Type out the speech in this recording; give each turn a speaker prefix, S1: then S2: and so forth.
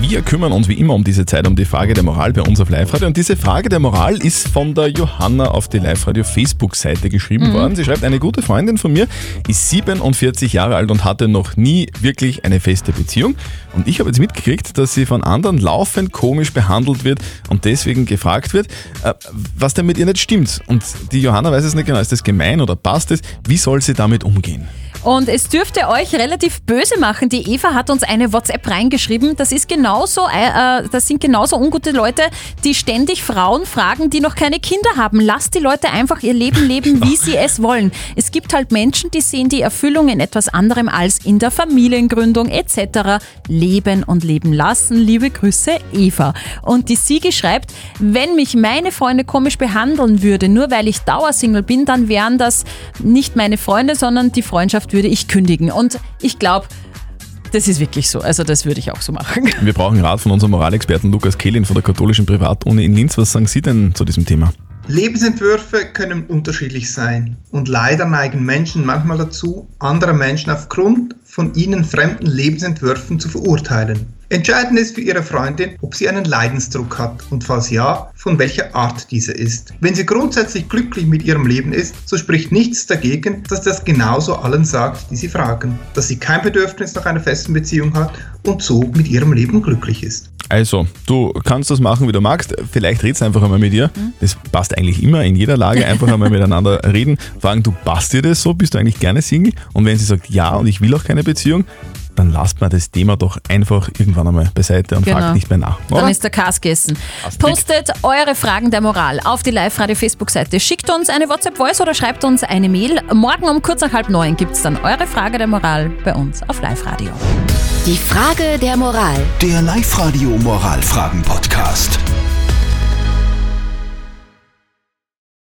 S1: Wir kümmern uns wie immer um diese Zeit, um die Frage der Moral bei uns auf Live-Radio. Und diese Frage der Moral ist von der Johanna auf die Live-Radio Facebook-Seite geschrieben worden. Sie schreibt, eine gute Freundin von mir ist 47 Jahre alt und hatte noch nie wirklich eine feste Beziehung. Und ich habe jetzt mitgekriegt, dass sie von anderen laufend komisch behandelt wird und deswegen gefragt wird, äh, was denn mit ihr nicht stimmt. Und die Johanna weiß es nicht genau, ist das gemein oder passt es? Wie soll sie damit umgehen?
S2: Und es dürfte euch relativ böse machen. Die Eva hat uns eine WhatsApp reingeschrieben. Das ist genauso, äh, das sind genauso ungute Leute, die ständig Frauen fragen, die noch keine Kinder haben. Lasst die Leute einfach ihr Leben leben, wie sie es wollen. Es gibt halt Menschen, die sehen die Erfüllung in etwas anderem als in der Familiengründung etc. Leben und leben lassen. Liebe Grüße, Eva. Und die Siege schreibt, wenn mich meine Freunde komisch behandeln würde, nur weil ich Dauersingle bin, dann wären das nicht meine Freunde, sondern die Freundschaft würde ich kündigen. Und ich glaube, das ist wirklich so. Also das würde ich auch so machen.
S1: Wir brauchen Rat von unserem Moralexperten Lukas Kehlin von der katholischen Privatuni in Linz. Was sagen Sie denn zu diesem Thema?
S3: Lebensentwürfe können unterschiedlich sein und leider neigen Menschen manchmal dazu, andere Menschen aufgrund von ihnen fremden Lebensentwürfen zu verurteilen. Entscheidend ist für Ihre Freundin, ob sie einen Leidensdruck hat und falls ja, von welcher Art dieser ist. Wenn sie grundsätzlich glücklich mit ihrem Leben ist, so spricht nichts dagegen, dass das genauso allen sagt, die sie fragen, dass sie kein Bedürfnis nach einer festen Beziehung hat und so mit ihrem Leben glücklich ist.
S1: Also, du kannst das machen, wie du magst. Vielleicht redst einfach einmal mit ihr. Das passt eigentlich immer in jeder Lage. Einfach einmal miteinander reden. Fragen, du passt dir das so? Bist du eigentlich gerne Single? Und wenn sie sagt, ja und ich will auch keine Beziehung, dann lasst man das Thema doch einfach irgendwann einmal beiseite und
S2: Genau.
S1: fragt nicht mehr nach.
S2: Dann
S1: Oder?
S2: ist der Kas gegessen. Postet eure Fragen der Moral auf die Live-Radio-Facebook-Seite. Schickt uns eine WhatsApp-Voice oder schreibt uns eine Mail. Morgen um kurz nach halb neun gibt es dann eure Frage der Moral bei uns auf Live-Radio.
S4: Die Frage der Moral.
S5: Der Live-Radio Moralfragen-Podcast.